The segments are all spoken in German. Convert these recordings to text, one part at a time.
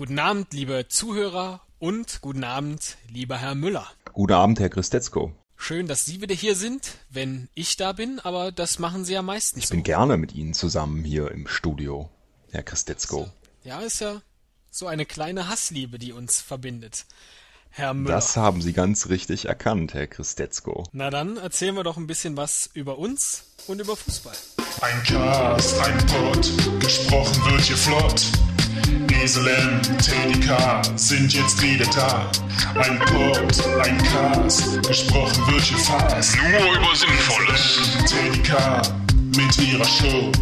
Guten Abend, liebe Zuhörer und guten Abend, lieber Herr Müller. Guten Abend, Herr Christetzko. Schön, dass Sie wieder hier sind, wenn ich da bin, aber das machen Sie ja meistens Ich so. bin gerne mit Ihnen zusammen hier im Studio, Herr Christetzko. Ja, ist ja so eine kleine Hassliebe, die uns verbindet. Herr Müller. Das haben Sie ganz richtig erkannt, Herr Christetzko. Na dann erzählen wir doch ein bisschen was über uns und über Fußball. Ein Cast, ein Pod, gesprochen wird hier flott. Esel M, Teddy K sind jetzt wieder da. Ein Pod, ein Cast, gesprochen wird hier fast. Nur über Sinnvolles. Teddy K mit ihrer Show.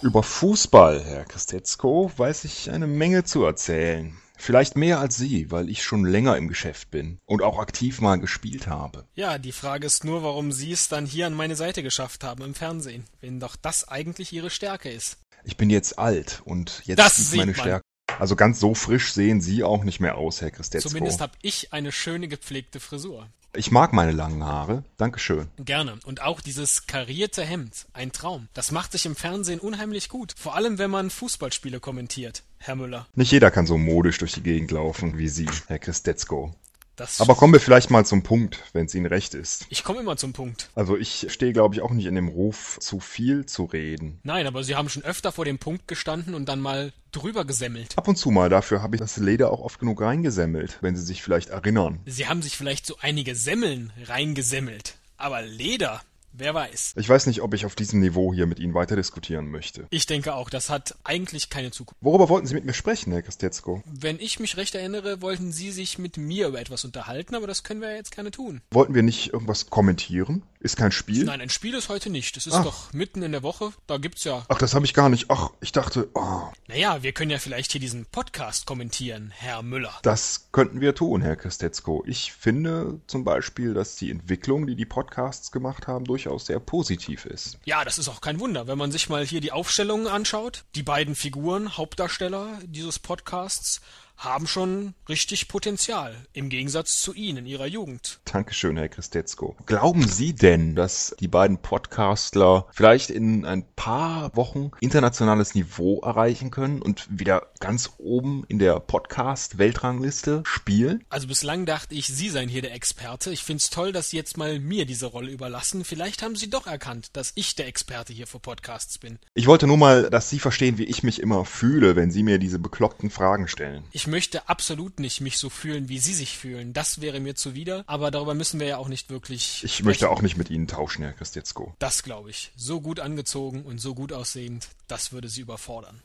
Über Fußball, Herr Christetzko, weiß ich eine Menge zu erzählen. Vielleicht mehr als Sie, weil ich schon länger im Geschäft bin und auch aktiv mal gespielt habe. Ja, die Frage ist nur, warum Sie es dann hier an meine Seite geschafft haben im Fernsehen, wenn doch das eigentlich Ihre Stärke ist. Ich bin jetzt alt und jetzt Das sieht meine man. Stärke. Also ganz so frisch sehen Sie auch nicht mehr aus, Herr Christetzko. Zumindest habe ich eine schöne gepflegte Frisur. Ich mag meine langen Haare. Dankeschön. Gerne. Und auch dieses karierte Hemd. Ein Traum. Das macht sich im Fernsehen unheimlich gut. Vor allem, wenn man Fußballspiele kommentiert, Herr Müller. Nicht jeder kann so modisch durch die Gegend laufen wie Sie, Herr Christetzko. Das Aber kommen wir vielleicht mal zum Punkt, wenn es Ihnen recht ist. ich komme immer zum Punkt. Also ich stehe, glaube ich, auch nicht in dem Ruf, zu viel zu reden. Nein, aber Sie haben schon öfter vor dem Punkt gestanden und dann mal drüber gesemmelt. Ab und zu mal, dafür habe ich das Leder auch oft genug reingesemmelt, wenn Sie sich vielleicht erinnern. Sie haben sich vielleicht so einige Semmeln reingesemmelt. Aber Leder, wer weiß. Ich weiß nicht, ob ich auf diesem Niveau hier mit Ihnen weiter diskutieren möchte. Ich denke auch, das hat eigentlich keine Zukunft. Worüber wollten Sie mit mir sprechen, Herr Christetzko? Wenn ich mich recht erinnere, wollten Sie sich mit mir über etwas unterhalten, aber das können wir ja jetzt gerne tun. Wollten wir nicht irgendwas kommentieren? Ist kein Spiel? Nein, ein Spiel ist heute nicht. Es ist Ach. doch mitten in der Woche. Da gibt's ja. Ach, das habe ich gar nicht. Ach, ich dachte, oh, Naja, wir können ja vielleicht hier diesen Podcast kommentieren, Herr Müller. das könnten wir tun, Herr Christetzko. Ich finde zum Beispiel, dass die Entwicklung, die die Podcasts gemacht haben, durchaus sehr positiv ist. Ja, das ist auch kein Wunder, wenn man sich mal hier die Aufstellungen anschaut. Die beiden Figuren, Hauptdarsteller dieses Podcasts, haben schon richtig Potenzial. Im Gegensatz zu Ihnen in Ihrer Jugend. Dankeschön, Herr Christetzko. Glauben Sie denn, dass die beiden Podcastler vielleicht in ein paar Wochen internationales Niveau erreichen können und wieder ganz oben in der Podcast-Weltrangliste spielen? Also bislang dachte ich, Sie seien hier der Experte. Ich find's toll, dass Sie jetzt mal mir diese Rolle überlassen. Vielleicht haben Sie doch erkannt, dass ich der Experte hier für Podcasts bin. Ich wollte nur mal, dass Sie verstehen, wie ich mich immer fühle, wenn Sie mir diese bekloppten Fragen stellen. Ich möchte absolut nicht mich so fühlen, wie Sie sich fühlen. Das wäre mir zuwider, aber darüber müssen wir ja auch nicht wirklich. Ich sprechen. möchte auch nicht mit Ihnen tauschen, Herr Christetzko. Das glaube ich. So gut angezogen und so gut aussehend, das würde Sie überfordern.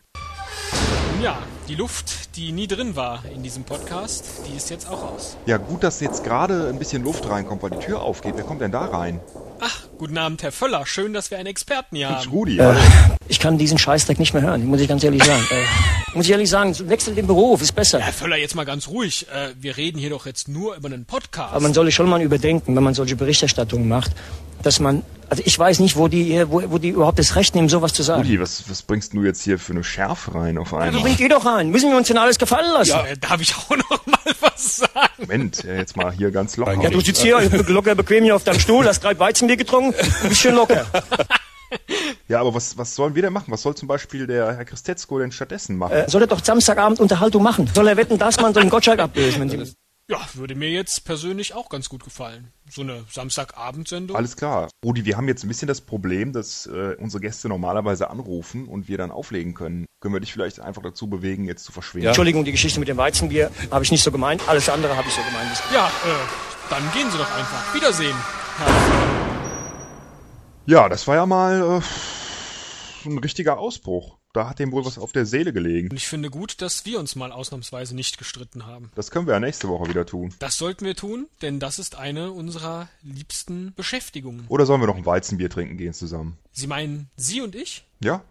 Ja, die Luft, die nie drin war in diesem Podcast, die ist jetzt auch aus. Ja, gut, dass jetzt gerade ein bisschen Luft reinkommt, weil die Tür aufgeht. Wer kommt denn da rein? Ach, guten Abend, Herr Völler. Schön, dass wir einen Experten hier haben. Rudi. Äh, ich kann diesen Scheißdreck nicht mehr hören, muss ich ganz ehrlich sagen. Äh, muss ich ehrlich sagen, wechsel den Beruf, ist besser. Herr Völler, jetzt mal ganz ruhig. Äh, wir reden hier doch jetzt nur über einen Podcast. Aber man sollte schon mal überdenken, wenn man solche Berichterstattungen macht, dass man, also ich weiß nicht, wo die, wo, wo die überhaupt das Recht nehmen, sowas zu sagen. Rudi, was, was bringst du jetzt hier für eine Schärfe rein auf einmal? bringt ihr doch rein. Müssen wir uns denn alles gefallen lassen? äh, darf ich auch noch mal was sagen? Moment, ja, jetzt mal hier ganz locker. Ja, du sitzt hier locker bequem hier auf deinem Stuhl, hast drei Weizenbier getrunken, du bist schön locker. Ja, aber was, was sollen wir denn machen? Was soll zum Beispiel der Herr Christetzko denn stattdessen machen? Äh, soll er doch Samstagabend Unterhaltung machen? Soll er wetten, dass man so einen Gottschalk ablösen? Wenn sie, Ja, würde mir jetzt persönlich auch ganz gut gefallen. So eine Samstagabendsendung. Alles klar. Rudi, wir haben jetzt ein bisschen das Problem, dass äh, unsere Gäste normalerweise anrufen und wir dann auflegen können. Können wir dich vielleicht einfach dazu bewegen, jetzt zu verschwinden? Entschuldigung, die Geschichte mit dem Weizenbier habe ich nicht so gemeint. Alles andere habe ich so gemeint. Ja, äh, dann gehen Sie doch einfach. Wiedersehen. Ja, das war ja mal äh, ein richtiger Ausbruch. Da hat dem wohl was auf der Seele gelegen. Und ich finde gut, dass wir uns mal ausnahmsweise nicht gestritten haben. Das können wir ja nächste Woche wieder tun. Das sollten wir tun, denn das ist eine unserer liebsten Beschäftigungen. Oder sollen wir noch ein Weizenbier trinken gehen zusammen? Sie meinen Sie und ich? Ja?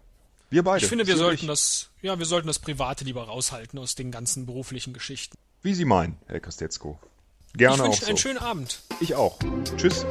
Wir beide. Ich finde, wir Sie sollten das, ja, wir sollten das Private lieber raushalten aus den ganzen beruflichen Geschichten. Wie Sie meinen, Herr Christetzko. Gerne ich auch wünsche so. einen schönen Abend. Ich auch. Tschüss.